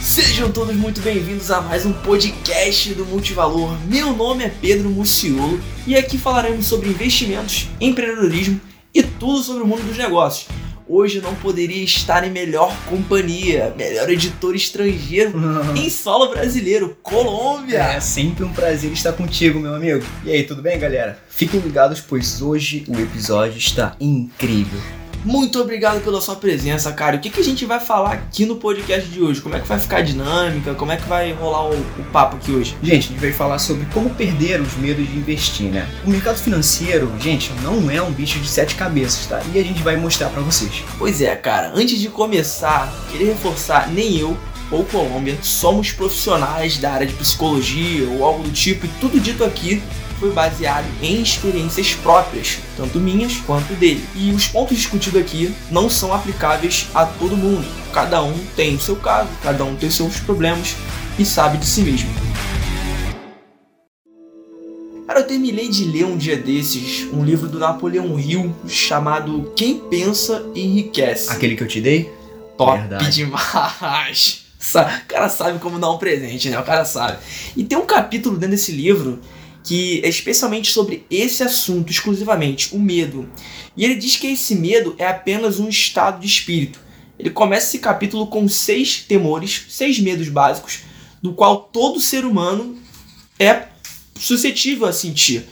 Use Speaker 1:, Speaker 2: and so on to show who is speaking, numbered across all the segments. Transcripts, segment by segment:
Speaker 1: Sejam todos muito bem-vindos a mais um podcast do Multivalor. Meu nome é Pedro Muciolo e aqui falaremos sobre investimentos, empreendedorismo e tudo sobre o mundo dos negócios. Hoje não poderia estar em melhor companhia, melhor editor estrangeiro em solo brasileiro, Colômbia.
Speaker 2: É sempre um prazer estar contigo, meu amigo. E aí, tudo bem, galera? Fiquem ligados, pois hoje o episódio está incrível.
Speaker 1: Muito obrigado pela sua presença, cara. O que, que a gente vai falar aqui no podcast de hoje? Como é que vai ficar a dinâmica? Como é que vai rolar o, o papo aqui hoje?
Speaker 2: Gente, a gente vai falar sobre como perder os medos de investir, né? O mercado financeiro, gente, não é um bicho de sete cabeças, tá? E a gente vai mostrar para vocês.
Speaker 1: Pois é, cara. Antes de começar, queria reforçar, nem eu ou Colômbia somos profissionais da área de psicologia ou algo do tipo, e tudo dito aqui foi baseado em experiências próprias, tanto minhas quanto dele. E os pontos discutidos aqui não são aplicáveis a todo mundo. Cada um tem o seu caso, cada um tem seus problemas e sabe de si mesmo. Cara, eu terminei de ler um dia desses um livro do Napoleão Hill chamado Quem Pensa Enriquece.
Speaker 2: Aquele que eu te dei?
Speaker 1: Top Verdade. demais! O cara sabe como dar um presente, né? O cara sabe. E tem um capítulo dentro desse livro que é especialmente sobre esse assunto exclusivamente, o medo. E ele diz que esse medo é apenas um estado de espírito. Ele começa esse capítulo com seis temores, seis medos básicos, do qual todo ser humano é suscetível a sentir.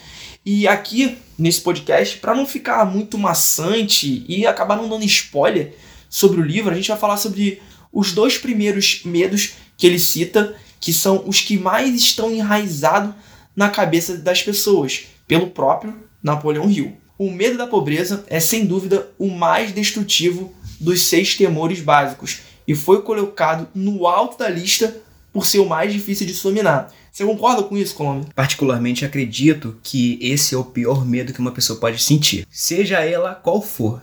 Speaker 1: E aqui nesse podcast, para não ficar muito maçante e acabar não dando spoiler sobre o livro, a gente vai falar sobre os dois primeiros medos que ele cita, que são os que mais estão enraizados na cabeça das pessoas, pelo próprio Napoleão Hill. O medo da pobreza é sem dúvida o mais destrutivo dos seis temores básicos e foi colocado no alto da lista por ser o mais difícil de dominar. Você concorda com isso, Colômbia?
Speaker 2: Particularmente acredito que esse é o pior medo que uma pessoa pode sentir. Seja ela qual for,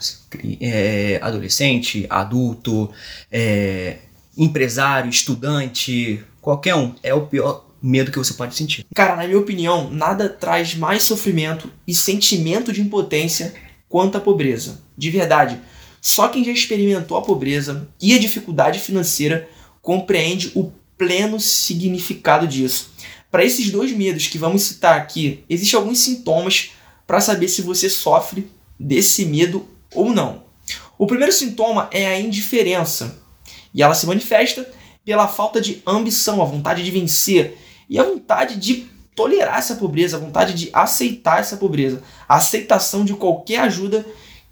Speaker 2: é, adolescente, adulto, é, empresário, estudante, qualquer um, é o pior medo que você pode sentir.
Speaker 1: Cara, na minha opinião, nada traz mais sofrimento e sentimento de impotência quanto a pobreza. De verdade, só quem já experimentou a pobreza e a dificuldade financeira compreende o pleno significado disso. Para esses dois medos que vamos citar aqui, existem alguns sintomas para saber se você sofre desse medo ou não. O primeiro sintoma é a indiferença, e ela se manifesta pela falta de ambição, a vontade de vencer e a vontade de tolerar essa pobreza, a vontade de aceitar essa pobreza, a aceitação de qualquer ajuda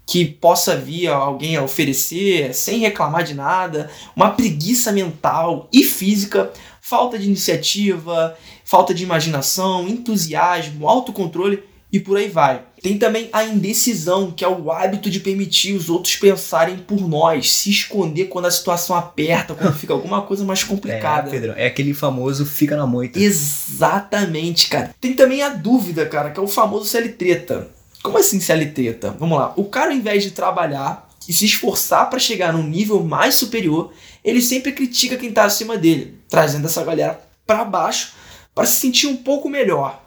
Speaker 1: que possa vir alguém a oferecer sem reclamar de nada, uma preguiça mental e física, falta de iniciativa, falta de imaginação, entusiasmo, autocontrole e por aí vai. Tem também a indecisão, que é o hábito de permitir os outros pensarem por nós, se esconder quando a situação aperta, quando fica alguma coisa mais complicada.
Speaker 2: É, Pedro, é aquele famoso fica na moita.
Speaker 1: Exatamente, cara. Tem também a dúvida, cara, que é o famoso CL treta. Como assim CL treta? Vamos lá. O cara, ao invés de trabalhar e se esforçar para chegar num nível mais superior, ele sempre critica quem tá acima dele, trazendo essa galera para baixo para se sentir um pouco melhor.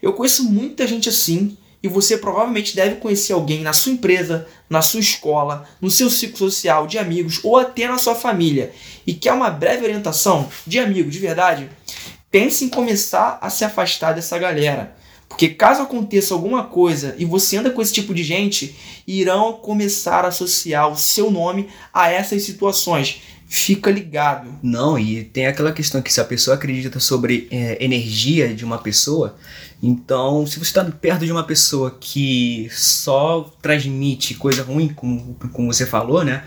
Speaker 1: Eu conheço muita gente assim e você provavelmente deve conhecer alguém na sua empresa, na sua escola, no seu ciclo social, de amigos ou até na sua família e quer uma breve orientação de amigo de verdade. Pense em começar a se afastar dessa galera. Porque caso aconteça alguma coisa e você anda com esse tipo de gente, irão começar a associar o seu nome a essas situações fica ligado.
Speaker 2: Não, e tem aquela questão que se a pessoa acredita sobre é, energia de uma pessoa, então se você está perto de uma pessoa que só transmite coisa ruim, como, como você falou, né?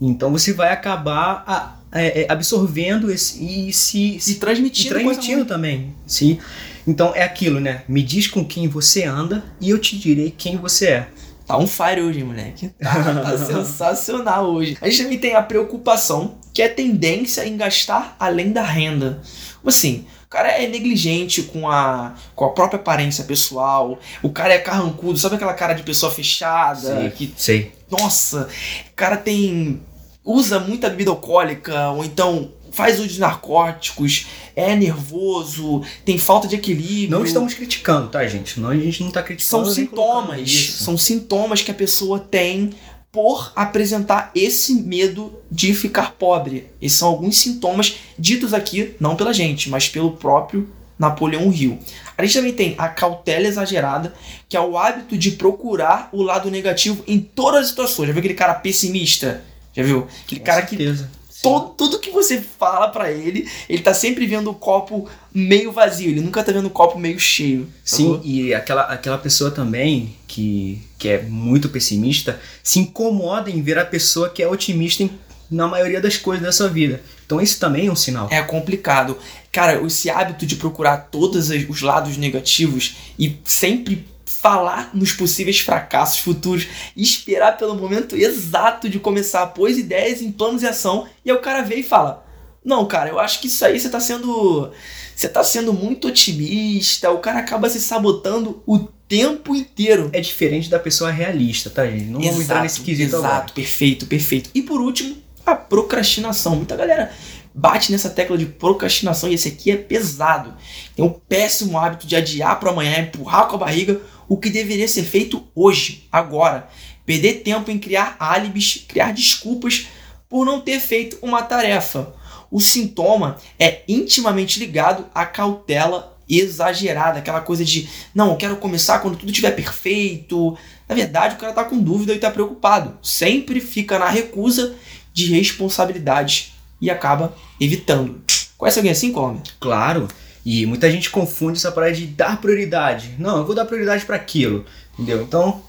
Speaker 2: Então você vai acabar a, é, é absorvendo esse, e se
Speaker 1: e transmitindo,
Speaker 2: e transmitindo também. Sim. Então é aquilo, né? Me diz com quem você anda e eu te direi quem você é.
Speaker 1: Tá um fire hoje, moleque. Tá, tá sensacional hoje. A gente também tem a preocupação, que é tendência em gastar além da renda. Assim, o cara é negligente com a, com a própria aparência pessoal. O cara é carrancudo, sabe aquela cara de pessoa fechada?
Speaker 2: Sim,
Speaker 1: que,
Speaker 2: sei.
Speaker 1: Nossa, o cara tem. usa muita bebida alcoólica, ou então faz uso de narcóticos, é nervoso, tem falta de equilíbrio.
Speaker 2: Não estamos criticando, tá, gente? Não, a gente não tá criticando.
Speaker 1: São sintomas. São sintomas que a pessoa tem por apresentar esse medo de ficar pobre. Esses são alguns sintomas ditos aqui, não pela gente, mas pelo próprio Napoleão Hill. A gente também tem a cautela exagerada, que é o hábito de procurar o lado negativo em todas as situações. Já viu aquele cara pessimista? Já viu? Aquele
Speaker 2: Com
Speaker 1: cara
Speaker 2: certeza.
Speaker 1: Todo, tudo que você fala para ele, ele tá sempre vendo o copo meio vazio, ele nunca tá vendo o copo meio cheio.
Speaker 2: Sim, e aquela, aquela pessoa também que, que é muito pessimista se incomoda em ver a pessoa que é otimista em, na maioria das coisas da sua vida. Então isso também é um sinal.
Speaker 1: É complicado. Cara, esse hábito de procurar todos os lados negativos e sempre falar nos possíveis fracassos futuros e esperar pelo momento exato de começar a pôr as ideias em planos e ação e aí o cara vem e fala: "Não, cara, eu acho que isso aí você tá sendo você tá sendo muito otimista". O cara acaba se sabotando o tempo inteiro.
Speaker 2: É diferente da pessoa realista, tá, gente? Não vamos entrar nesse quesito
Speaker 1: exato,
Speaker 2: agora.
Speaker 1: perfeito, perfeito. E por último, a procrastinação. Muita galera bate nessa tecla de procrastinação e esse aqui é pesado. Tem o péssimo hábito de adiar para amanhã, empurrar com a barriga o que deveria ser feito hoje, agora. Perder tempo em criar álibis, criar desculpas por não ter feito uma tarefa. O sintoma é intimamente ligado à cautela exagerada, aquela coisa de não, eu quero começar quando tudo estiver perfeito. Na verdade, o cara tá com dúvida e tá preocupado. Sempre fica na recusa de responsabilidades e acaba evitando. Conhece alguém assim, Colombo?
Speaker 2: Claro. E muita gente confunde essa parada de dar prioridade. Não, eu vou dar prioridade para aquilo. Entendeu? Então,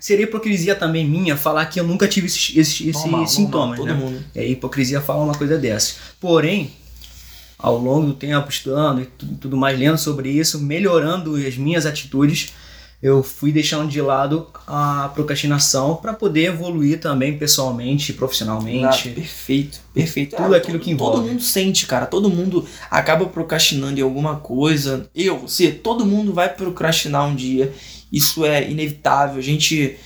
Speaker 2: seria hipocrisia também minha falar que eu nunca tive esses, esses, esses
Speaker 1: Normal,
Speaker 2: sintomas,
Speaker 1: normal,
Speaker 2: né?
Speaker 1: todo mundo.
Speaker 2: É hipocrisia falar uma coisa dessa. Porém, ao longo do tempo, estudando e tu- tudo mais, lendo sobre isso, melhorando as minhas atitudes, eu fui deixando de lado a procrastinação para poder evoluir também pessoalmente,
Speaker 1: Ah,
Speaker 2: profissionalmente.
Speaker 1: perfeito, perfeito.
Speaker 2: Tudo
Speaker 1: Ah,
Speaker 2: aquilo
Speaker 1: todo-
Speaker 2: que envolve.
Speaker 1: Todo mundo sente, cara. Todo mundo acaba procrastinando em alguma coisa. Eu, você, todo mundo vai procrastinar um dia. Isso é inevitável. A gente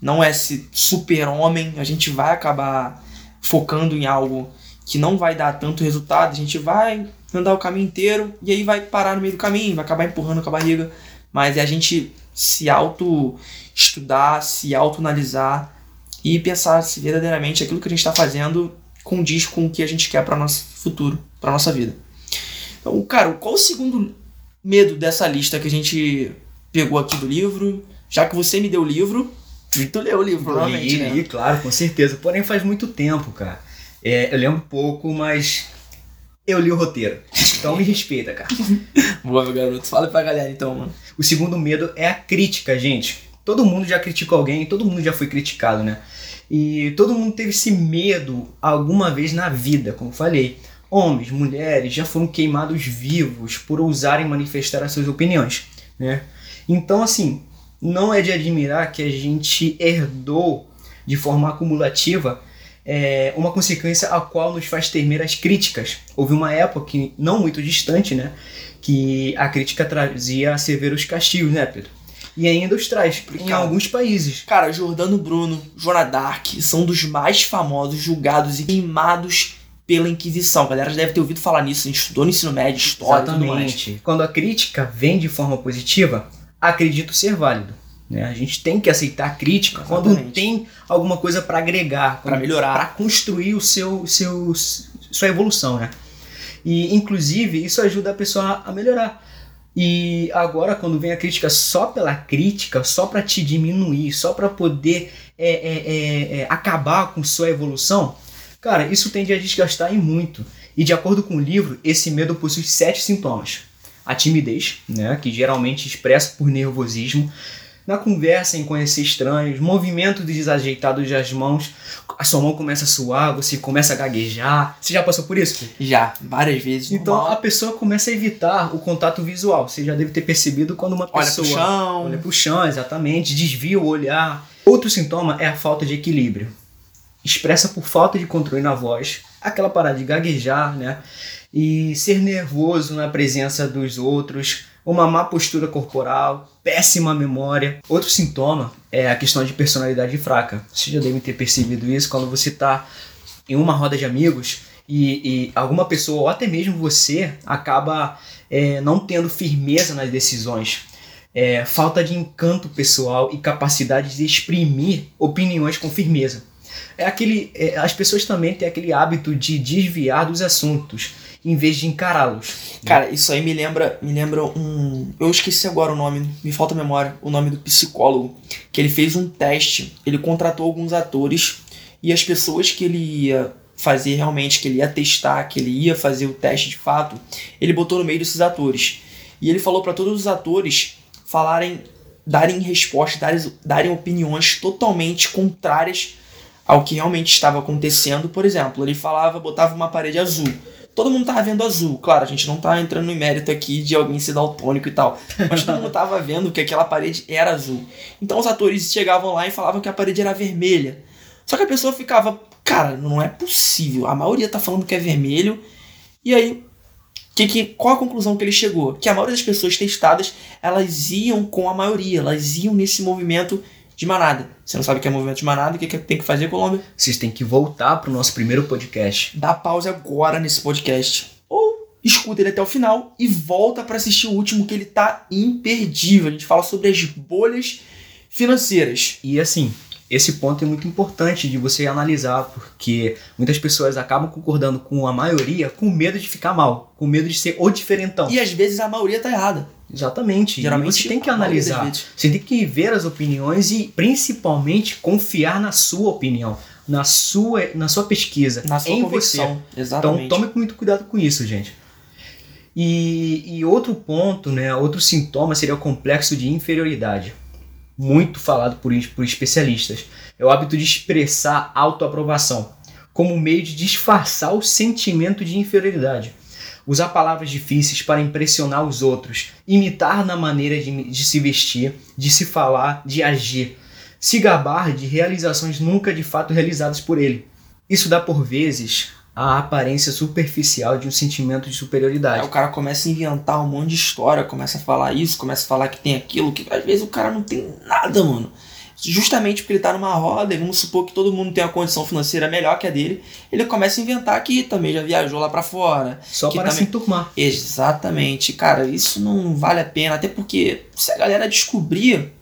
Speaker 1: não é esse super-homem. A gente vai acabar focando em algo que não vai dar tanto resultado. A gente vai andar o caminho inteiro e aí vai parar no meio do caminho, vai acabar empurrando com a barriga. Mas é a gente se auto-estudar, se auto-analisar e pensar se verdadeiramente aquilo que a gente está fazendo condiz com o que a gente quer para nosso futuro, para nossa vida. Então, cara, qual o segundo medo dessa lista que a gente pegou aqui do livro? Já que você me deu o livro, tu leu o livro, provavelmente,
Speaker 2: Li,
Speaker 1: né?
Speaker 2: li, claro, com certeza. Porém, faz muito tempo, cara. É, eu lembro pouco, mas eu li o roteiro. Então me respeita, cara.
Speaker 1: Boa, meu garoto. Fala pra galera então, mano.
Speaker 2: O segundo medo é a crítica, gente. Todo mundo já criticou alguém, todo mundo já foi criticado, né? E todo mundo teve esse medo alguma vez na vida, como falei. Homens, mulheres já foram queimados vivos por ousarem manifestar as suas opiniões, né? Então, assim, não é de admirar que a gente herdou de forma acumulativa é, uma consequência a qual nos faz temer as críticas. Houve uma época, que, não muito distante, né? Que a crítica trazia severos castigos, né, Pedro? E ainda os traz em alguns países.
Speaker 1: Cara, Jordano Bruno, Joana Dark são dos mais famosos, julgados e queimados pela Inquisição. A galera já deve ter ouvido falar nisso, a gente estudou no ensino médio, história.
Speaker 2: Exatamente. Quando a crítica vem de forma positiva, acredito ser válido. Né? A gente tem que aceitar a crítica quando
Speaker 1: Exatamente.
Speaker 2: tem alguma coisa para agregar,
Speaker 1: Pra melhorar.
Speaker 2: para construir o seu, seu, sua evolução, né? E inclusive isso ajuda a pessoa a melhorar. E agora quando vem a crítica só pela crítica, só para te diminuir, só para poder é, é, é, é, acabar com sua evolução, cara, isso tende a desgastar e muito. E de acordo com o livro, esse medo possui sete sintomas. A timidez, né, que geralmente expressa por nervosismo, na conversa em conhecer estranhos, movimento desajeitado das mãos, a sua mão começa a suar, você começa a gaguejar. Você já passou por isso?
Speaker 1: Já, várias vezes.
Speaker 2: Então
Speaker 1: normal.
Speaker 2: a pessoa começa a evitar o contato visual. Você já deve ter percebido quando uma
Speaker 1: olha
Speaker 2: pessoa
Speaker 1: pro chão.
Speaker 2: olha pro chão, exatamente, desvia o olhar. Outro sintoma é a falta de equilíbrio. Expressa por falta de controle na voz, aquela parada de gaguejar, né? E ser nervoso na presença dos outros, uma má postura corporal, péssima memória. Outro sintoma é a questão de personalidade fraca. Vocês já devem ter percebido isso quando você está em uma roda de amigos e, e alguma pessoa, ou até mesmo você, acaba é, não tendo firmeza nas decisões. É, falta de encanto pessoal e capacidade de exprimir opiniões com firmeza. É aquele, é, as pessoas também têm aquele hábito de desviar dos assuntos em vez de encará-los.
Speaker 1: Cara, isso aí me lembra, me lembra um, eu esqueci agora o nome, me falta a memória, o nome do psicólogo, que ele fez um teste, ele contratou alguns atores e as pessoas que ele ia fazer realmente, que ele ia testar, que ele ia fazer o teste de fato, ele botou no meio desses atores. E ele falou para todos os atores falarem, darem respostas, darem, darem opiniões totalmente contrárias ao que realmente estava acontecendo. Por exemplo, ele falava, botava uma parede azul. Todo mundo tava vendo azul. Claro, a gente não tá entrando no mérito aqui de alguém ser daltônico e tal. Mas todo mundo tava vendo que aquela parede era azul. Então os atores chegavam lá e falavam que a parede era vermelha. Só que a pessoa ficava, cara, não é possível. A maioria tá falando que é vermelho. E aí, que, que, qual a conclusão que ele chegou? Que a maioria das pessoas testadas, elas iam com a maioria, elas iam nesse movimento de manada. Você não sabe o que é movimento de manada, o que, que tem que fazer, Colômbia?
Speaker 2: Vocês têm que voltar pro nosso primeiro podcast.
Speaker 1: Dá pausa agora nesse podcast. Ou escuta ele até o final e volta para assistir o último, que ele tá imperdível. A gente fala sobre as bolhas financeiras.
Speaker 2: E assim, esse ponto é muito importante de você analisar, porque muitas pessoas acabam concordando com a maioria com medo de ficar mal, com medo de ser o diferentão.
Speaker 1: E às vezes a maioria tá errada.
Speaker 2: Exatamente. Geralmente e você tem que analisar. Você tem que ver as opiniões e principalmente confiar na sua opinião, na sua, na sua pesquisa,
Speaker 1: na sua
Speaker 2: em
Speaker 1: convicção.
Speaker 2: você.
Speaker 1: Exatamente.
Speaker 2: Então tome muito cuidado com isso, gente. E, e outro ponto, né, outro sintoma seria o complexo de inferioridade muito falado por, por especialistas. É o hábito de expressar autoaprovação como meio de disfarçar o sentimento de inferioridade. Usar palavras difíceis para impressionar os outros, imitar na maneira de, de se vestir, de se falar, de agir, se gabar de realizações nunca de fato realizadas por ele. Isso dá por vezes a aparência superficial de um sentimento de superioridade.
Speaker 1: Aí o cara começa a inventar um monte de história, começa a falar isso, começa a falar que tem aquilo, que às vezes o cara não tem nada, mano. Justamente porque ele tá numa roda, e vamos supor que todo mundo tem uma condição financeira melhor que a dele, ele começa a inventar que também já viajou lá para fora.
Speaker 2: Só para
Speaker 1: também...
Speaker 2: se enturmar.
Speaker 1: Exatamente. Cara, isso não vale a pena, até porque se a galera descobrir,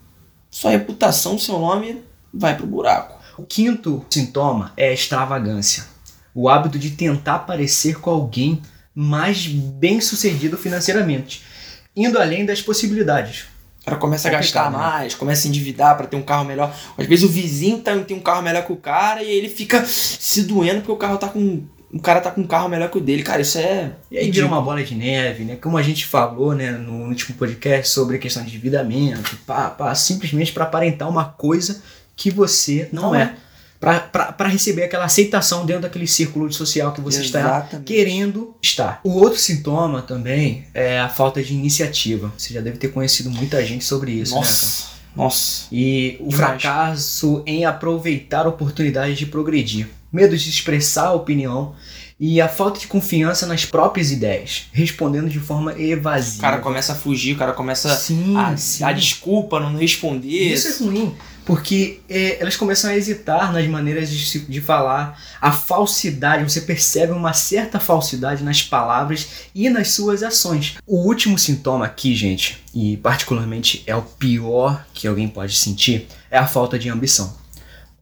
Speaker 1: sua reputação, seu nome vai pro buraco.
Speaker 2: O quinto sintoma é a extravagância o hábito de tentar parecer com alguém mais bem sucedido financeiramente, indo além das possibilidades.
Speaker 1: O cara começa a gastar né? mais, começa a endividar para ter um carro melhor. Às vezes o vizinho tá, tem um carro melhor que o cara e ele fica se doendo porque o carro tá com. O cara tá com um carro melhor que o dele. Cara, isso é.
Speaker 2: E aí vira uma bola de neve, né? Como a gente falou, né, no último podcast sobre a questão de endividamento, pá, pá, simplesmente para aparentar uma coisa que você não, não é. é para receber aquela aceitação dentro daquele círculo social que você Exatamente. está querendo estar. O outro sintoma também é a falta de iniciativa. Você já deve ter conhecido muita gente sobre isso,
Speaker 1: Nossa.
Speaker 2: né,
Speaker 1: cara? Nossa.
Speaker 2: E o Demais. fracasso em aproveitar oportunidades de progredir. Medo de expressar a opinião e a falta de confiança nas próprias ideias, respondendo de forma evasiva.
Speaker 1: O cara começa a fugir, o cara começa
Speaker 2: sim,
Speaker 1: a,
Speaker 2: sim.
Speaker 1: a desculpa, não responder.
Speaker 2: Isso é ruim, porque é, elas começam a hesitar nas maneiras de, de falar, a falsidade, você percebe uma certa falsidade nas palavras e nas suas ações. O último sintoma aqui, gente, e particularmente é o pior que alguém pode sentir, é a falta de ambição.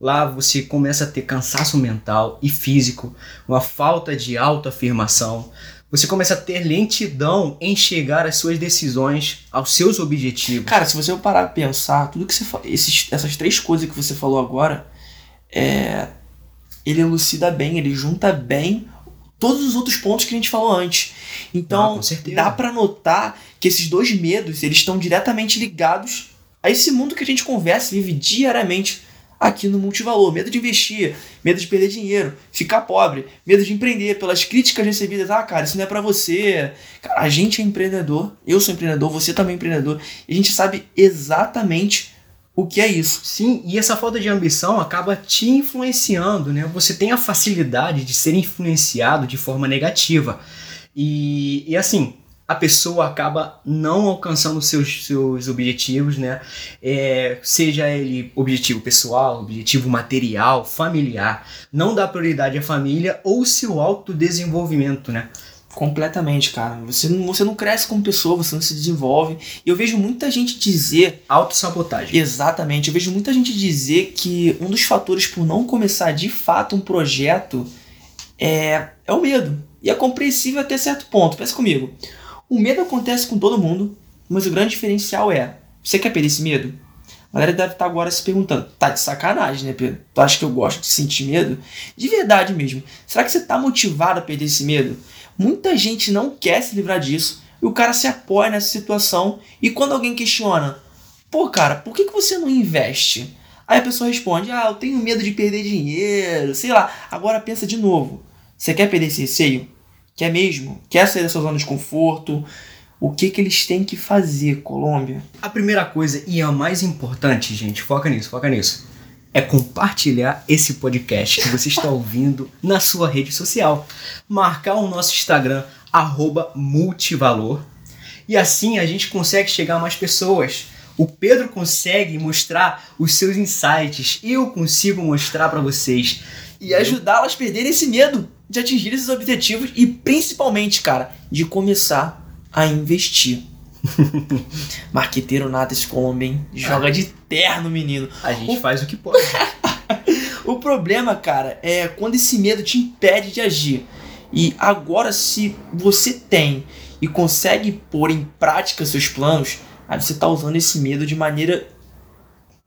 Speaker 2: Lá você começa a ter cansaço mental e físico, uma falta de autoafirmação. Você começa a ter lentidão em chegar às suas decisões, aos seus objetivos.
Speaker 1: Cara, se você parar pra pensar, tudo que você esses, essas três coisas que você falou agora, é, ele elucida bem, ele junta bem todos os outros pontos que a gente falou antes. Então,
Speaker 2: ah,
Speaker 1: dá para notar que esses dois medos, eles estão diretamente ligados a esse mundo que a gente conversa, vive diariamente aqui no Multivalor. Medo de investir, medo de perder dinheiro, ficar pobre, medo de empreender, pelas críticas recebidas. Ah, cara, isso não é para você. Cara, a gente é empreendedor, eu sou empreendedor, você também é empreendedor. E a gente sabe exatamente o que é isso.
Speaker 2: Sim, e essa falta de ambição acaba te influenciando, né? Você tem a facilidade de ser influenciado de forma negativa. E, e assim, a pessoa acaba não alcançando seus, seus objetivos, né? É, seja ele objetivo pessoal, objetivo material, familiar. Não dá prioridade à família ou seu autodesenvolvimento, né?
Speaker 1: Completamente, cara. Você não, você não cresce como pessoa, você não se desenvolve. E eu vejo muita gente dizer.
Speaker 2: Autossabotagem.
Speaker 1: Exatamente. Eu vejo muita gente dizer que um dos fatores por não começar de fato um projeto é, é o medo. E é compreensível até certo ponto. Pensa comigo. O medo acontece com todo mundo, mas o grande diferencial é: você quer perder esse medo? A galera deve estar agora se perguntando: tá de sacanagem, né, Pedro? Tu acha que eu gosto de sentir medo? De verdade mesmo. Será que você tá motivado a perder esse medo? Muita gente não quer se livrar disso e o cara se apoia nessa situação. E quando alguém questiona, pô, cara, por que, que você não investe? Aí a pessoa responde, ah, eu tenho medo de perder dinheiro, sei lá. Agora pensa de novo. Você quer perder esse receio? Quer mesmo? Quer sair da sua zona de conforto? O que, que eles têm que fazer, Colômbia?
Speaker 2: A primeira coisa e a mais importante, gente, foca nisso, foca nisso é compartilhar esse podcast que você está ouvindo na sua rede social. Marcar o nosso Instagram, multivalor. E assim a gente consegue chegar a mais pessoas. O Pedro consegue mostrar os seus insights. Eu consigo mostrar para vocês.
Speaker 1: E ajudá-las a perderem esse medo de atingir esses objetivos e principalmente, cara, de começar a investir. Marqueteiro nada esse homem, Joga de terno, menino.
Speaker 2: A gente o... faz o que pode.
Speaker 1: o problema, cara, é quando esse medo te impede de agir. E agora, se você tem e consegue pôr em prática seus planos, aí você tá usando esse medo de maneira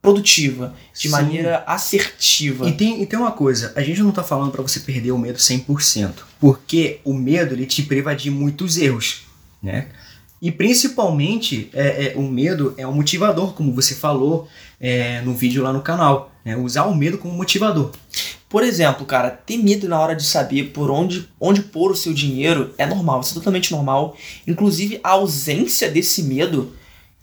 Speaker 1: produtiva, de Sim. maneira assertiva.
Speaker 2: E tem, e tem uma coisa, a gente não tá falando para você perder o medo 100%, porque o medo ele te priva de muitos erros, né? E principalmente, é, é, o medo é um motivador, como você falou é, no vídeo lá no canal. Né? Usar o medo como motivador.
Speaker 1: Por exemplo, cara, ter medo na hora de saber por onde, onde pôr o seu dinheiro é normal, isso é totalmente normal. Inclusive, a ausência desse medo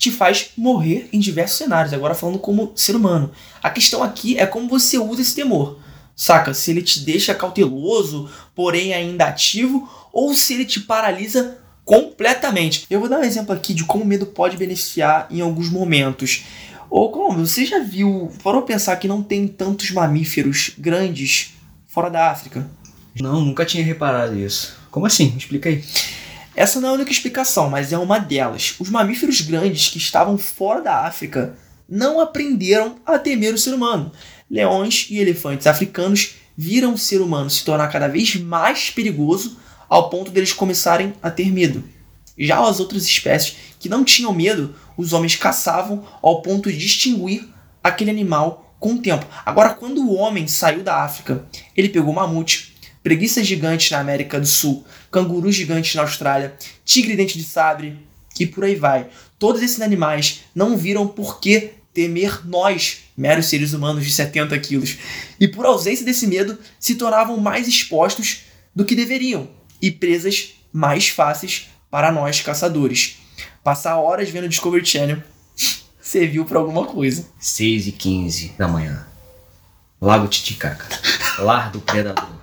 Speaker 1: te faz morrer em diversos cenários. Agora, falando como ser humano. A questão aqui é como você usa esse temor. Saca? Se ele te deixa cauteloso, porém ainda ativo, ou se ele te paralisa completamente. Eu vou dar um exemplo aqui de como o medo pode beneficiar em alguns momentos. Ou como você já viu, parou pensar que não tem tantos mamíferos grandes fora da África?
Speaker 2: Não, nunca tinha reparado isso. Como assim? Explica aí.
Speaker 1: Essa não é a única explicação, mas é uma delas. Os mamíferos grandes que estavam fora da África não aprenderam a temer o ser humano. Leões e elefantes africanos viram o ser humano se tornar cada vez mais perigoso ao ponto deles começarem a ter medo. Já as outras espécies que não tinham medo, os homens caçavam ao ponto de distinguir aquele animal com o tempo. Agora, quando o homem saiu da África, ele pegou mamute, preguiças gigantes na América do Sul, cangurus gigantes na Austrália, tigre dente de sabre e por aí vai. Todos esses animais não viram por que temer nós, meros seres humanos de 70 quilos, e por ausência desse medo se tornavam mais expostos do que deveriam e presas mais fáceis para nós caçadores. Passar horas vendo Discovery Channel serviu para alguma coisa.
Speaker 2: 6 e 15 da manhã. Lago Titicaca. Lar do Predador.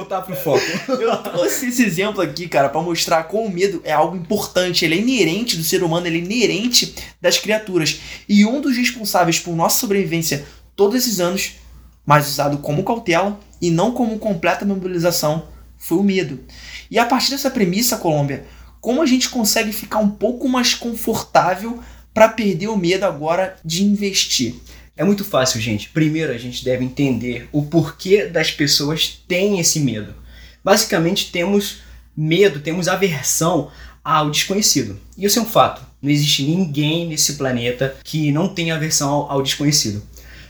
Speaker 1: Voltar pro foco. Eu trouxe esse exemplo aqui, cara, para mostrar como o medo é algo importante. Ele é inerente do ser humano, ele é inerente das criaturas. E um dos responsáveis por nossa sobrevivência todos esses anos, mas usado como cautela, e não como completa mobilização, foi o medo. E a partir dessa premissa, Colômbia, como a gente consegue ficar um pouco mais confortável para perder o medo agora de investir?
Speaker 2: É muito fácil, gente. Primeiro, a gente deve entender o porquê das pessoas têm esse medo. Basicamente, temos medo, temos aversão ao desconhecido. E isso é um fato. Não existe ninguém nesse planeta que não tenha aversão ao, ao desconhecido.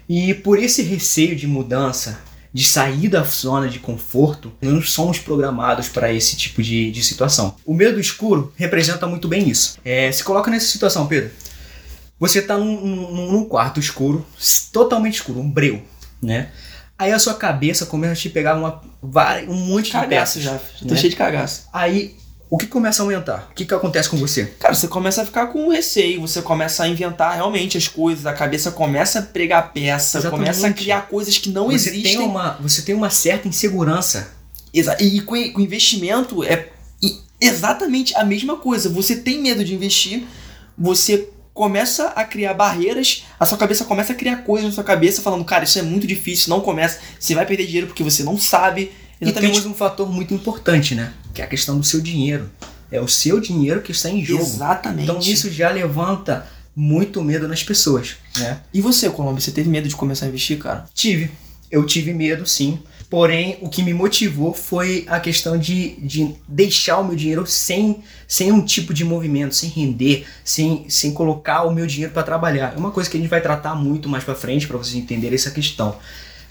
Speaker 2: E por esse receio de mudança, de sair da zona de conforto, não somos programados para esse tipo de, de situação. O medo do escuro representa muito bem isso. É, se coloca nessa situação, Pedro. Você está num, num, num, quarto escuro, totalmente escuro, um breu, né? Aí a sua cabeça começa a te pegar uma, um monte
Speaker 1: de
Speaker 2: peças.
Speaker 1: já. Já tô né? cheio de cagaço.
Speaker 2: Aí o que começa a aumentar? O que, que acontece com você?
Speaker 1: Cara, você começa a ficar com receio, você começa a inventar realmente as coisas, a cabeça começa a pregar peça, Exatamente. começa a criar coisas que não
Speaker 2: você
Speaker 1: existem.
Speaker 2: Tem uma, você tem uma certa insegurança.
Speaker 1: Exato. E com, com investimento é exatamente a mesma coisa. Você tem medo de investir, você começa a criar barreiras, a sua cabeça começa a criar coisas na sua cabeça falando, cara, isso é muito difícil, não começa, você vai perder dinheiro porque você não sabe.
Speaker 2: E temos um fator muito importante, né? Que é a questão do seu dinheiro. É o seu dinheiro que está em jogo.
Speaker 1: Exatamente.
Speaker 2: Então isso já levanta muito medo nas pessoas, né?
Speaker 1: E você, Colombo, você teve medo de começar a investir, cara?
Speaker 2: Tive. Eu tive medo, sim. Porém, o que me motivou foi a questão de, de deixar o meu dinheiro sem, sem um tipo de movimento, sem render, sem, sem colocar o meu dinheiro para trabalhar. É uma coisa que a gente vai tratar muito mais para frente para vocês entenderem essa questão.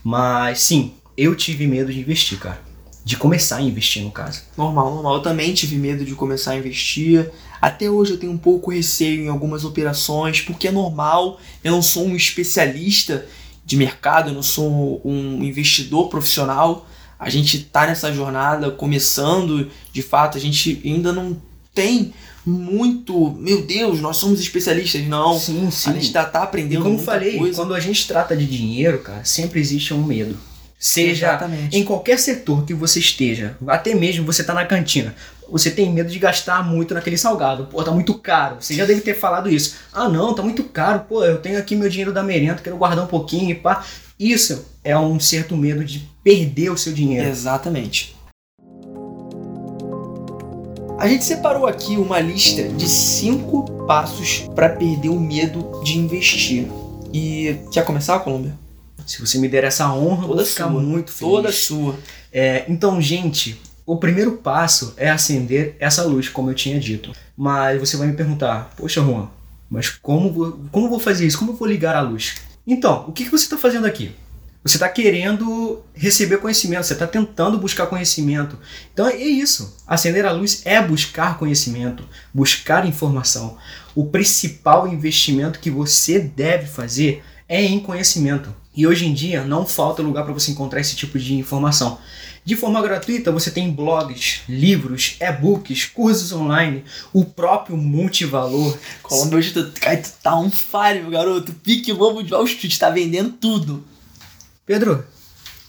Speaker 2: Mas sim, eu tive medo de investir, cara. De começar a investir, no caso.
Speaker 1: Normal, normal. Eu também tive medo de começar a investir. Até hoje eu tenho um pouco receio em algumas operações, porque é normal. Eu não sou um especialista de mercado, eu não sou um investidor profissional. A gente está nessa jornada começando, de fato, a gente ainda não tem muito, meu Deus, nós somos especialistas, não.
Speaker 2: Sim, sim.
Speaker 1: A gente está tá aprendendo.
Speaker 2: E como falei, coisa. quando a gente trata de dinheiro, cara, sempre existe um medo. Seja
Speaker 1: Exatamente.
Speaker 2: em qualquer setor que você esteja, até mesmo você tá na cantina, você tem medo de gastar muito naquele salgado. Pô, tá muito caro. Você já deve ter falado isso. Ah, não, tá muito caro. Pô, eu tenho aqui meu dinheiro da merenda, quero guardar um pouquinho e pá. Isso é um certo medo de perder o seu dinheiro.
Speaker 1: Exatamente. A gente separou aqui uma lista de cinco passos para perder o medo de investir. E quer começar, Colômbia?
Speaker 2: Se você me der essa honra,
Speaker 1: Toda
Speaker 2: vou ficar
Speaker 1: sua.
Speaker 2: muito feliz.
Speaker 1: Toda sua.
Speaker 2: É, então, gente, o primeiro passo é acender essa luz, como eu tinha dito. Mas você vai me perguntar, poxa, Juan, mas como vou, como vou fazer isso? Como eu vou ligar a luz? Então, o que, que você está fazendo aqui? Você está querendo receber conhecimento, você está tentando buscar conhecimento. Então é isso. Acender a luz é buscar conhecimento, buscar informação. O principal investimento que você deve fazer é em conhecimento. E hoje em dia não falta lugar para você encontrar esse tipo de informação. De forma gratuita, você tem blogs, livros, e-books, cursos online, o próprio multivalor.
Speaker 1: Colômbia, hoje tu, cara, tu tá um fire, meu garoto. Pique lobo de Wall Street, tá vendendo tudo.
Speaker 2: Pedro,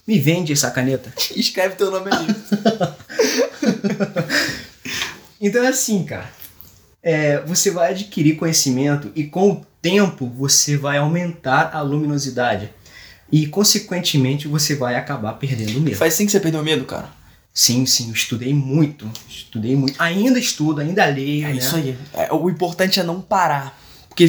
Speaker 2: me vende essa caneta.
Speaker 1: Escreve teu nome ali.
Speaker 2: Então é assim, cara. É, você vai adquirir conhecimento e com o tempo você vai aumentar a luminosidade. E, consequentemente, você vai acabar perdendo medo.
Speaker 1: Faz assim que você perdeu medo, cara.
Speaker 2: Sim, sim, eu estudei muito. Estudei muito. Ainda estudo, ainda leio.
Speaker 1: É
Speaker 2: né?
Speaker 1: isso aí. É, o importante é não parar. Porque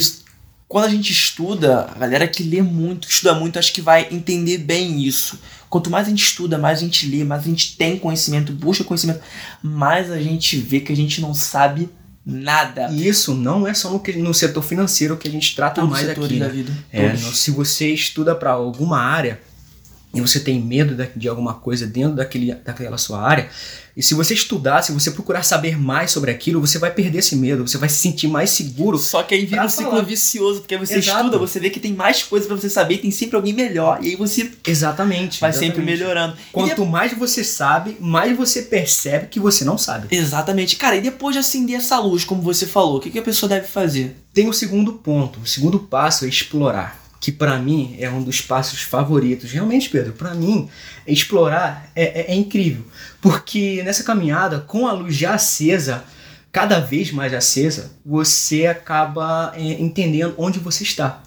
Speaker 1: quando a gente estuda, a galera que lê muito, que estuda muito, acho que vai entender bem isso. Quanto mais a gente estuda, mais a gente lê, mais a gente tem conhecimento, busca conhecimento, mais a gente vê que a gente não sabe nada.
Speaker 2: E isso não é só no, que- no setor financeiro que a gente trata
Speaker 1: Todos
Speaker 2: mais aqui.
Speaker 1: da
Speaker 2: né?
Speaker 1: vida.
Speaker 2: É, se você estuda para alguma área e você tem medo de alguma coisa dentro daquele, daquela sua área, e se você estudar, se você procurar saber mais sobre aquilo, você vai perder esse medo, você vai se sentir mais seguro.
Speaker 1: Só que aí vira um ciclo
Speaker 2: falar.
Speaker 1: vicioso, porque você
Speaker 2: Exato.
Speaker 1: estuda, você vê que tem mais coisas pra você saber, tem sempre alguém melhor, e aí você
Speaker 2: Exatamente.
Speaker 1: vai sempre
Speaker 2: exatamente.
Speaker 1: melhorando. E
Speaker 2: Quanto mais você sabe, mais você percebe que você não sabe.
Speaker 1: Exatamente. Cara, e depois de acender essa luz, como você falou, o que, que a pessoa deve fazer?
Speaker 2: Tem o segundo ponto. O segundo passo é explorar. Que pra mim é um dos passos favoritos. Realmente, Pedro, pra mim, explorar é, é- é incrível. Porque nessa caminhada, com a luz já acesa, cada vez mais acesa, você acaba é, entendendo onde você está.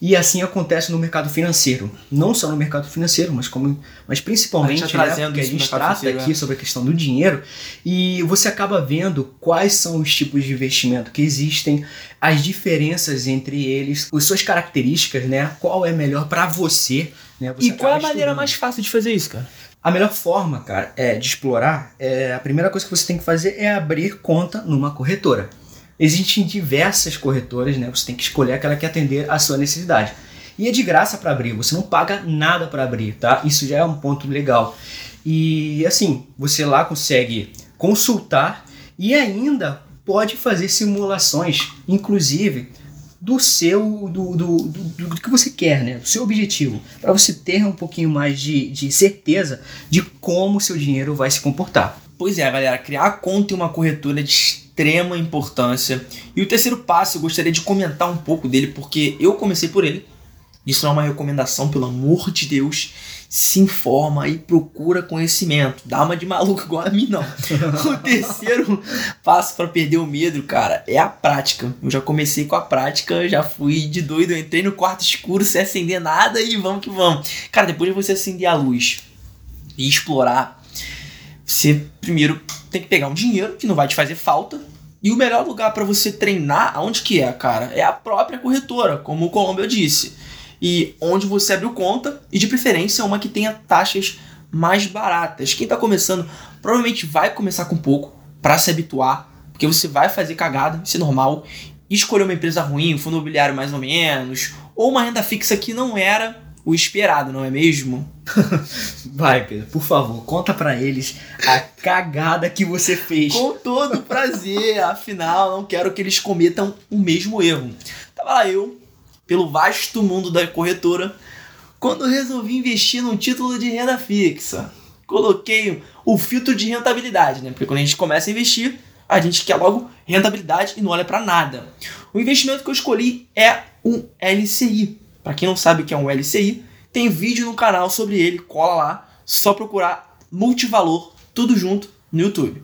Speaker 2: E assim acontece no mercado financeiro. Não só no mercado financeiro, mas, como, mas principalmente
Speaker 1: A gente
Speaker 2: né, a gente trata aqui
Speaker 1: é.
Speaker 2: sobre a questão do dinheiro. E você acaba vendo quais são os tipos de investimento que existem, as diferenças entre eles, as suas características, né? Qual é melhor para você, né? Você
Speaker 1: e qual é a maneira mais fácil de fazer isso, cara?
Speaker 2: A melhor forma, cara, é, de explorar, é, a primeira coisa que você tem que fazer é abrir conta numa corretora. Existem diversas corretoras, né? Você tem que escolher aquela que atender à sua necessidade. E é de graça para abrir, você não paga nada para abrir, tá? Isso já é um ponto legal. E assim, você lá consegue consultar e ainda pode fazer simulações, inclusive do seu do, do, do, do que você quer, né? Do seu objetivo, para você ter um pouquinho mais de, de certeza de como o seu dinheiro vai se comportar.
Speaker 1: Pois é, galera, criar conta em uma corretora é de extrema importância. E o terceiro passo, eu gostaria de comentar um pouco dele, porque eu comecei por ele. Isso não é uma recomendação, pelo amor de Deus. Se informa e procura conhecimento. Dá uma de maluco igual a mim, não. o terceiro passo para perder o medo, cara, é a prática. Eu já comecei com a prática, já fui de doido. Eu entrei no quarto escuro sem acender nada e vamos que vamos. Cara, depois de você acender a luz e explorar, você primeiro tem que pegar um dinheiro que não vai te fazer falta. E o melhor lugar para você treinar, aonde que é, cara? É a própria corretora, como o Colombo disse e onde você abriu conta e de preferência uma que tenha taxas mais baratas. Quem está começando provavelmente vai começar com pouco para se habituar, porque você vai fazer cagada, isso é normal. Escolher uma empresa ruim, um fundo imobiliário mais ou menos, ou uma renda fixa que não era o esperado, não é mesmo?
Speaker 2: Vai, Pedro, por favor, conta para eles a cagada que você fez.
Speaker 1: Com todo prazer, afinal, não quero que eles cometam o mesmo erro. Tava lá eu, pelo vasto mundo da corretora quando resolvi investir num título de renda fixa. Coloquei o filtro de rentabilidade, né? Porque quando a gente começa a investir, a gente quer logo rentabilidade e não olha para nada. O investimento que eu escolhi é um LCI. Para quem não sabe o que é um LCI, tem vídeo no canal sobre ele, cola lá, só procurar multivalor, tudo junto no YouTube.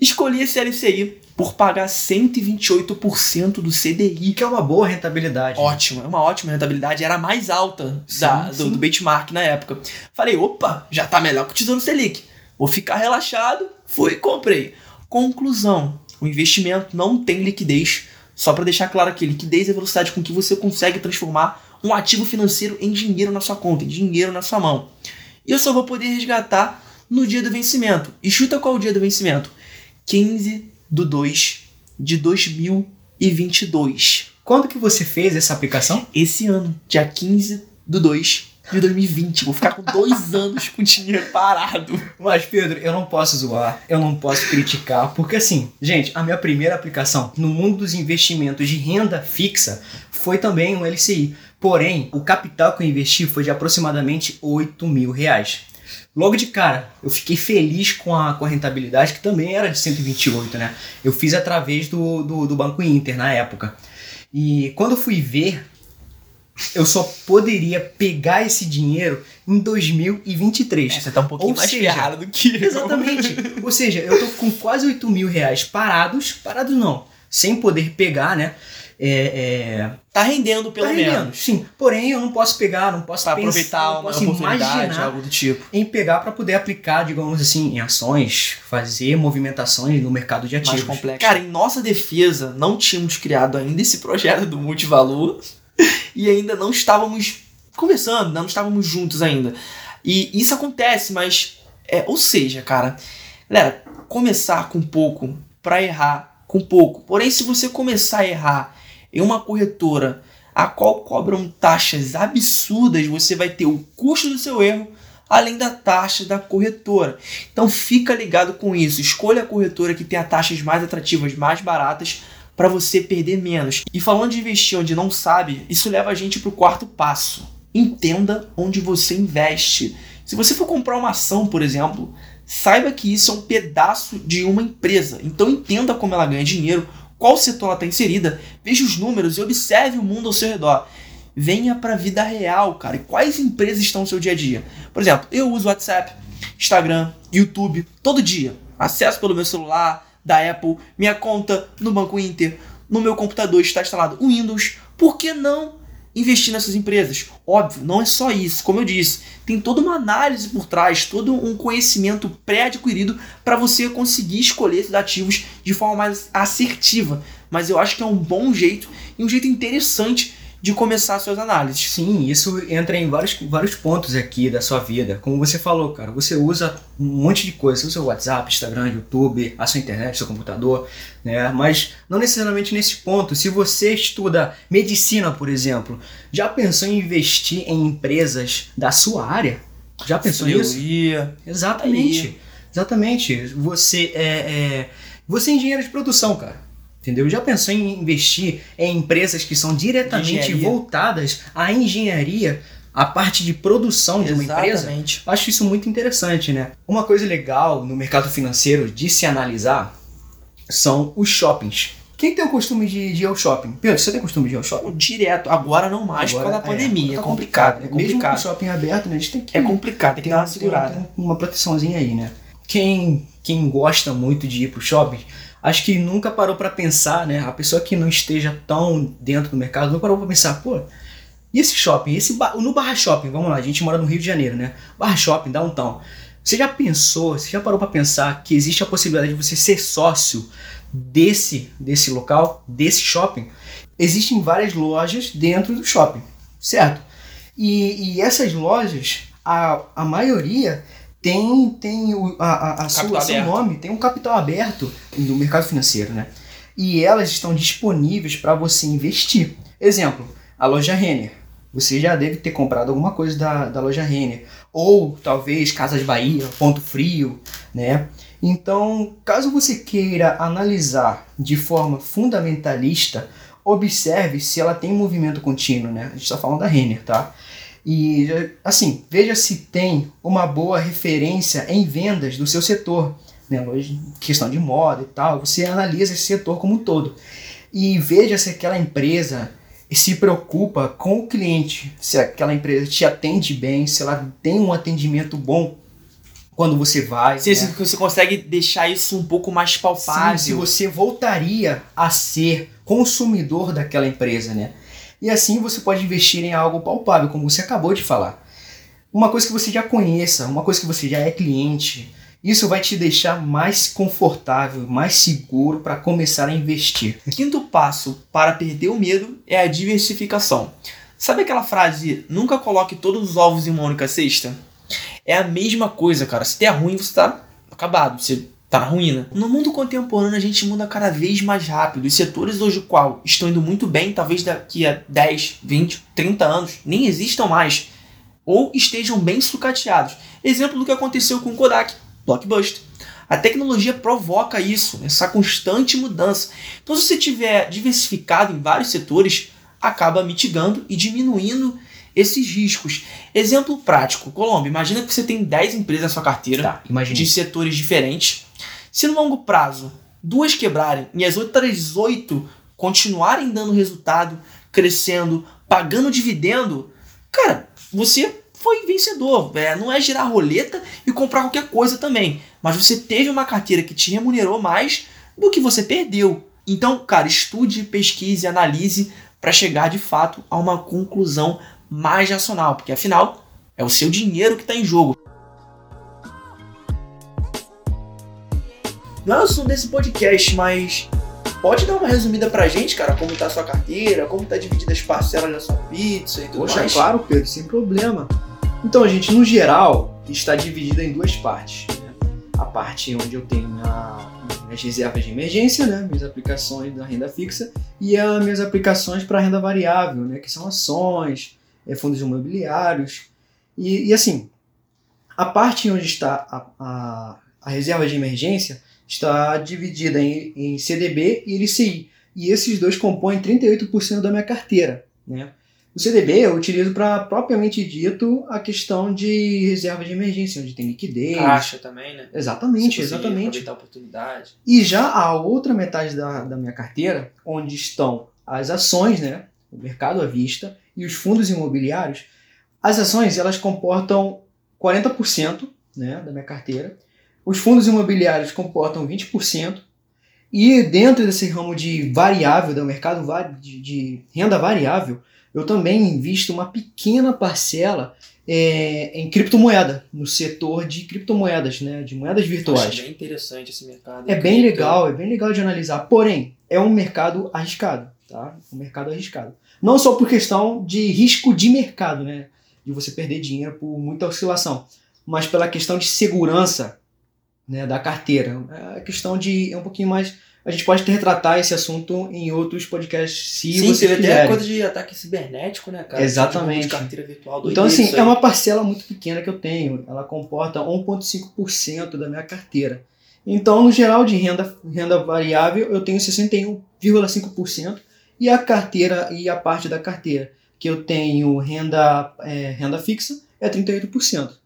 Speaker 1: Escolhi esse LCI por pagar 128% do CDI.
Speaker 2: Que é uma boa rentabilidade.
Speaker 1: Ótimo, é uma ótima rentabilidade. Era a mais alta sim, da, sim. Do, do benchmark na época. Falei, opa, já tá melhor que o Tesouro Selic. Vou ficar relaxado. Fui e comprei. Conclusão: o investimento não tem liquidez. Só para deixar claro aqui, liquidez é a velocidade com que você consegue transformar um ativo financeiro em dinheiro na sua conta, em dinheiro na sua mão. E eu só vou poder resgatar no dia do vencimento. E chuta qual é o dia do vencimento? 15 do 2 de 2022.
Speaker 2: Quando que você fez essa aplicação?
Speaker 1: Esse ano, dia 15 do 2 de 2020. Vou ficar com dois anos com dinheiro parado.
Speaker 2: Mas, Pedro, eu não posso zoar, eu não posso criticar, porque assim, gente, a minha primeira aplicação no mundo dos investimentos de renda fixa foi também um LCI. Porém, o capital que eu investi foi de aproximadamente 8 mil reais. Logo de cara, eu fiquei feliz com a, com a rentabilidade, que também era de 128, né? Eu fiz através do, do, do Banco Inter na época. E quando eu fui ver, eu só poderia pegar esse dinheiro em 2023.
Speaker 1: É, você tá um pouquinho Ou mais seja, do que
Speaker 2: eu. Exatamente. Ou seja, eu tô com quase 8 mil reais parados, parados não, sem poder pegar, né? É, é,
Speaker 1: tá rendendo pelo tá rendendo, menos.
Speaker 2: Sim, porém eu não posso pegar, não posso
Speaker 1: pra pensar, aproveitar uma posso oportunidade, algo do tipo.
Speaker 2: Em pegar para poder aplicar, digamos assim, em ações, fazer movimentações no mercado de ativos.
Speaker 1: Mais complexo. Cara, em nossa defesa, não tínhamos criado ainda esse projeto do multivalor e ainda não estávamos conversando, não estávamos juntos ainda. E isso acontece, mas é, ou seja, cara, galera, começar com pouco para errar com pouco. Porém, se você começar a errar em uma corretora a qual cobram taxas absurdas, você vai ter o custo do seu erro além da taxa da corretora. Então fica ligado com isso. Escolha a corretora que tenha taxas mais atrativas, mais baratas para você perder menos. E falando de investir onde não sabe, isso leva a gente para o quarto passo. Entenda onde você investe. Se você for comprar uma ação, por exemplo, saiba que isso é um pedaço de uma empresa. Então entenda como ela ganha dinheiro, qual setor ela está inserida, veja os números e observe o mundo ao seu redor. Venha para a vida real, cara. E quais empresas estão no seu dia a dia? Por exemplo, eu uso WhatsApp, Instagram, YouTube todo dia. Acesso pelo meu celular, da Apple, minha conta no Banco Inter, no meu computador está instalado o Windows. Por que não investir nessas empresas. Óbvio, não é só isso. Como eu disse, tem toda uma análise por trás, todo um conhecimento pré-adquirido para você conseguir escolher esses ativos de forma mais assertiva. Mas eu acho que é um bom jeito e um jeito interessante de começar suas análises.
Speaker 2: Sim, isso entra em vários, vários pontos aqui da sua vida. Como você falou, cara, você usa um monte de coisa. O WhatsApp, Instagram, YouTube, a sua internet, seu computador, né? Mas não necessariamente nesse ponto. Se você estuda medicina, por exemplo, já pensou em investir em empresas da sua área? Já pensou nisso? Exatamente. Exatamente. Você é, é, você é engenheiro de produção, cara. Entendeu? Já pensou em investir em empresas que são diretamente voltadas à engenharia, à parte de produção de Exatamente. uma empresa? Acho isso muito interessante, né? Uma coisa legal no mercado financeiro de se analisar são os shoppings. Quem tem o costume de, de ir ao shopping? Pedro, você tem costume de ir ao shopping?
Speaker 1: Direto, agora não mais por causa da pandemia. É,
Speaker 2: tá
Speaker 1: complicado,
Speaker 2: complicado.
Speaker 1: é
Speaker 2: Mesmo com o
Speaker 1: complicado.
Speaker 2: shopping aberto, né? A gente tem que
Speaker 1: É complicado, tem que dar uma
Speaker 2: uma,
Speaker 1: segurada.
Speaker 2: tem uma proteçãozinha aí, né? Quem, quem gosta muito de ir pro shopping, acho que nunca parou pra pensar, né? A pessoa que não esteja tão dentro do mercado, não parou pra pensar, pô, e esse shopping? Esse ba- no Barra Shopping, vamos lá, a gente mora no Rio de Janeiro, né? Barra Shopping, downtown. Você já pensou, você já parou pra pensar que existe a possibilidade de você ser sócio desse, desse local, desse shopping? Existem várias lojas dentro do shopping, certo? E, e essas lojas, a, a maioria tem, tem o, a, a, a sua, seu nome, tem um capital aberto no mercado financeiro, né? E elas estão disponíveis para você investir. Exemplo, a loja Renner. Você já deve ter comprado alguma coisa da, da loja Renner. Ou talvez Casas Bahia, Ponto Frio, né? Então, caso você queira analisar de forma fundamentalista, observe se ela tem movimento contínuo, né? A gente está falando da Renner, tá? E, assim, veja se tem uma boa referência em vendas do seu setor, né? Hoje, questão de moda e tal, você analisa esse setor como um todo. E veja se aquela empresa se preocupa com o cliente, se aquela empresa te atende bem, se ela tem um atendimento bom quando você vai.
Speaker 1: Se
Speaker 2: né?
Speaker 1: você consegue deixar isso um pouco mais palpável.
Speaker 2: Sim, se você voltaria a ser consumidor daquela empresa, né? E assim você pode investir em algo palpável, como você acabou de falar. Uma coisa que você já conheça, uma coisa que você já é cliente, isso vai te deixar mais confortável, mais seguro para começar a investir.
Speaker 1: Quinto passo para perder o medo é a diversificação. Sabe aquela frase, nunca coloque todos os ovos em uma única cesta? É a mesma coisa, cara. Se der ruim, você tá acabado, você tá na ruína. No mundo contemporâneo, a gente muda cada vez mais rápido. Os setores hoje qual estão indo muito bem, talvez daqui a 10, 20, 30 anos, nem existam mais. Ou estejam bem sucateados. Exemplo do que aconteceu com o Kodak, Blockbuster. A tecnologia provoca isso, essa constante mudança. Então, se você tiver diversificado em vários setores, acaba mitigando e diminuindo esses riscos. Exemplo prático, Colombo, imagina que você tem 10 empresas na sua carteira
Speaker 2: Tá,
Speaker 1: de setores diferentes. Se no longo prazo duas quebrarem e as outras oito continuarem dando resultado, crescendo, pagando dividendo, cara, você foi vencedor. É, não é girar roleta e comprar qualquer coisa também. Mas você teve uma carteira que te remunerou mais do que você perdeu. Então, cara, estude, pesquise, analise para chegar de fato a uma conclusão mais racional, porque afinal é o seu dinheiro que está em jogo. Não é o assunto desse podcast, mas pode dar uma resumida pra gente, cara, como tá a sua carteira, como tá dividida as parcelas da sua pizza e tudo
Speaker 2: Poxa,
Speaker 1: mais.
Speaker 2: claro, Pedro, sem problema. Então, gente, no geral, está dividida em duas partes. né? A parte onde eu tenho a- minhas reservas de emergência, né? minhas aplicações da renda fixa, e as minhas aplicações para renda variável, né? que são ações, eh, fundos imobiliários. E, e, assim, a parte onde está a, a, a reserva de emergência está dividida em, em CDB e LCI. E esses dois compõem 38% da minha carteira. Né? O CDB eu utilizo para propriamente dito a questão de reserva de emergência, onde tem liquidez.
Speaker 1: Caixa também, né?
Speaker 2: Exatamente, exatamente.
Speaker 1: Aproveitar a oportunidade.
Speaker 2: E já a outra metade da, da minha carteira, onde estão as ações, né, o mercado à vista e os fundos imobiliários, as ações elas comportam 40% né, da minha carteira, os fundos imobiliários comportam 20%, e dentro desse ramo de variável, do mercado de, de renda variável, eu também invisto uma pequena parcela é, em criptomoeda, no setor de criptomoedas, né, de moedas virtuais.
Speaker 1: Acho bem interessante esse mercado.
Speaker 2: É bem
Speaker 1: Cripto.
Speaker 2: legal, é bem legal de analisar. Porém, é um mercado arriscado, tá? Um mercado arriscado. Não só por questão de risco de mercado, né? De você perder dinheiro por muita oscilação, mas pela questão de segurança né, da carteira. É a questão de. É um pouquinho mais. A gente pode retratar esse assunto em outros podcasts, se
Speaker 1: Sim,
Speaker 2: você
Speaker 1: teve até coisa de ataque cibernético, né, cara?
Speaker 2: Exatamente.
Speaker 1: De carteira virtual.
Speaker 2: Então, assim, é
Speaker 1: aí.
Speaker 2: uma parcela muito pequena que eu tenho. Ela comporta 1,5% da minha carteira. Então, no geral de renda, renda variável, eu tenho 61,5% e a carteira e a parte da carteira que eu tenho renda, é, renda fixa é 38%.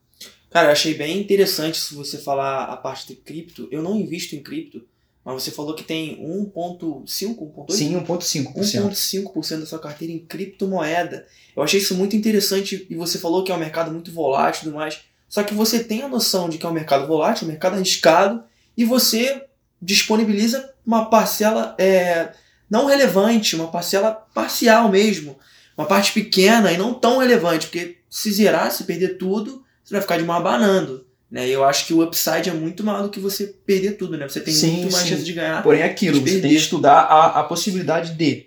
Speaker 1: Cara, eu achei bem interessante se você falar a parte de cripto. Eu não invisto em cripto, Mas você falou que tem 1.5, 1.8?
Speaker 2: Sim, 1,5%.
Speaker 1: 1,5% da sua carteira em criptomoeda. Eu achei isso muito interessante e você falou que é um mercado muito volátil e tudo mais. Só que você tem a noção de que é um mercado volátil, um mercado arriscado, e você disponibiliza uma parcela é, não relevante, uma parcela parcial mesmo, uma parte pequena e não tão relevante, porque se zerar, se perder tudo, você vai ficar de mal abanando. Né? Eu acho que o upside é muito maior do que você perder tudo, né? Você tem
Speaker 2: Sim,
Speaker 1: muito mais
Speaker 2: sim.
Speaker 1: chance de ganhar.
Speaker 2: Porém, é aquilo, você tem que estudar a, a possibilidade de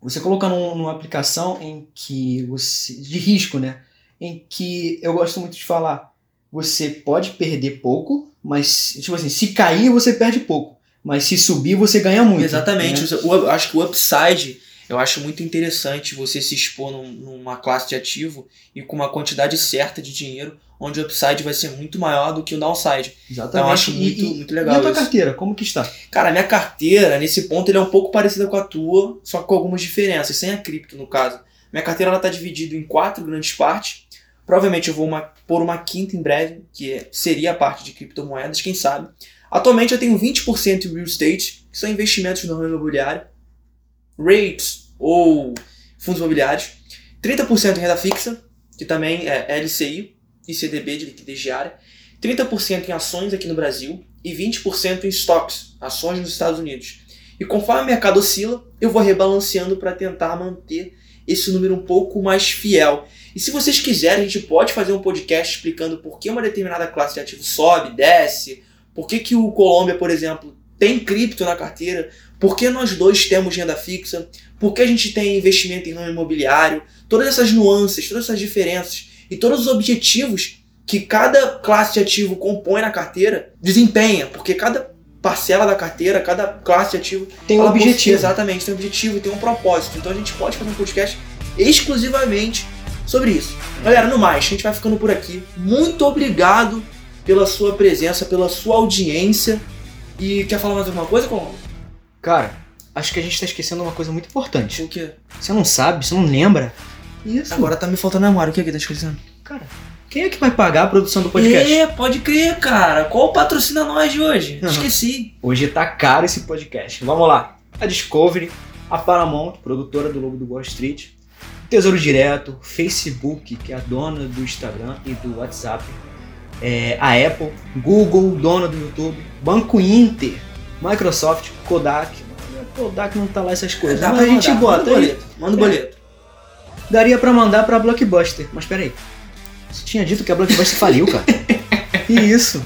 Speaker 2: você colocar num- numa aplicação em que você. de risco, né? Em que eu gosto muito de falar, você pode perder pouco, mas, tipo assim, se cair você perde pouco. Mas se subir você ganha muito.
Speaker 1: Exatamente.
Speaker 2: né?
Speaker 1: Eu acho que o upside, eu acho muito interessante você se expor num- numa classe de ativo e com uma quantidade certa de dinheiro, onde o upside vai ser muito maior do que o downside.
Speaker 2: Exatamente.
Speaker 1: Então, eu acho muito,
Speaker 2: e,
Speaker 1: muito
Speaker 2: e a
Speaker 1: legal
Speaker 2: tua
Speaker 1: isso.
Speaker 2: carteira, como que está?
Speaker 1: Cara, a minha carteira, nesse ponto, ele é um pouco parecida com a tua, só com algumas diferenças, sem a cripto, no caso. Minha carteira ela tá dividida em quatro grandes partes. Provavelmente eu vou uma, pôr uma quinta em breve, que é- seria a parte de criptomoedas, quem sabe. Atualmente eu tenho 20% em real estate, que são investimentos no ramo imobiliário, REITs ou fundos imobiliários, 30% em renda fixa, que também é LCI e CDB de liquidez diária, 30% em ações aqui no Brasil e 20% em stocks, ações nos Estados Unidos. E conforme o mercado oscila, eu vou rebalanceando para tentar manter esse número um pouco mais fiel. E se vocês quiserem, a gente pode fazer um podcast explicando por que uma determinada classe de ativo sobe, desce, por que, que o Colômbia, por exemplo, tem cripto na carteira, por que nós dois temos renda fixa, por que a gente tem investimento em ramo imobiliário, todas essas nuances, todas essas diferenças e todos os objetivos que cada classe de ativo compõe na carteira desempenha, porque cada parcela da carteira, cada classe de ativo
Speaker 2: Tem um
Speaker 1: ela possui-
Speaker 2: objetivo.
Speaker 1: Exatamente, tem um objetivo e tem um propósito. Então a gente pode fazer um podcast exclusivamente sobre isso. Galera, no mais, a gente vai ficando por aqui. Muito obrigado pela sua presença, pela sua audiência. E quer falar mais alguma coisa, Colombo?
Speaker 2: Cara, acho que a gente tá esquecendo uma coisa muito importante.
Speaker 1: O quê?
Speaker 2: Você não sabe, você não lembra? Isso.
Speaker 1: Agora tá me faltando memória. O que é que tá esquecendo?
Speaker 2: Cara, quem é que vai pagar a produção do podcast?
Speaker 1: É, pode crer, cara. Qual patrocina nós de hoje?
Speaker 2: Uhum.
Speaker 1: Esqueci.
Speaker 2: Hoje tá caro esse podcast. Vamos lá. A Discovery, a Paramount, produtora do Lobo do Wall Street, Tesouro Direto, Facebook, que é a dona do Instagram e do WhatsApp, é, a Apple, Google, dona do YouTube, Banco Inter, Microsoft, Kodak. Kodak não tá lá essas coisas.
Speaker 1: Dá
Speaker 2: mas
Speaker 1: pra
Speaker 2: a gente
Speaker 1: mandar.
Speaker 2: bota
Speaker 1: Manda o
Speaker 2: aí.
Speaker 1: boleto. Manda o
Speaker 2: É.
Speaker 1: boleto.
Speaker 2: Daria pra mandar pra Blockbuster. Mas peraí. Você tinha dito que a Blockbuster faliu, cara. Que isso?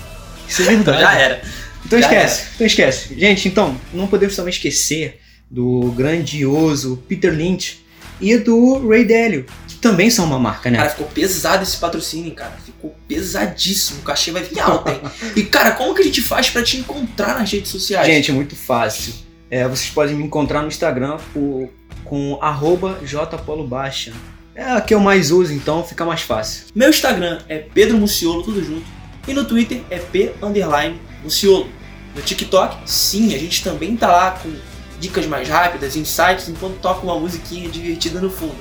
Speaker 2: Isso é verdade.
Speaker 1: Já era.
Speaker 2: Então
Speaker 1: Já
Speaker 2: esquece, então esquece. Gente, então, não podemos também esquecer do grandioso Peter Lynch e do Ray Dalio, que também são uma marca, né?
Speaker 1: Cara, ficou pesado esse patrocínio, cara. Ficou pesadíssimo. O cachê vai vir alto, hein? E, cara, como que a gente faz pra te encontrar nas redes sociais?
Speaker 2: Gente, é muito fácil. É, vocês podem me encontrar no Instagram por- com arroba jpolobaixa. É a que eu mais uso, então fica mais fácil.
Speaker 1: Meu Instagram é Pedro Muciolo, tudo junto. E no Twitter é P underline Muciolo. No TikTok, sim, a gente também tá lá com dicas mais rápidas, insights, enquanto toca uma musiquinha divertida no fundo.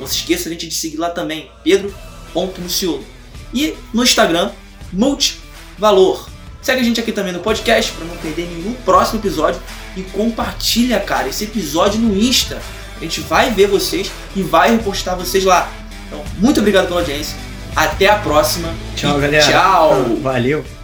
Speaker 1: Não se esqueça a gente de seguir lá também, Pedro.Muciolo. E no Instagram, Multivalor. Segue a gente aqui também no podcast para não perder nenhum próximo episódio e compartilha, cara, esse episódio no Insta. A gente vai ver vocês e vai repostar vocês lá. Então, muito obrigado pela audiência. Até a próxima.
Speaker 2: Tchau, galera.
Speaker 1: Tchau.
Speaker 2: Valeu.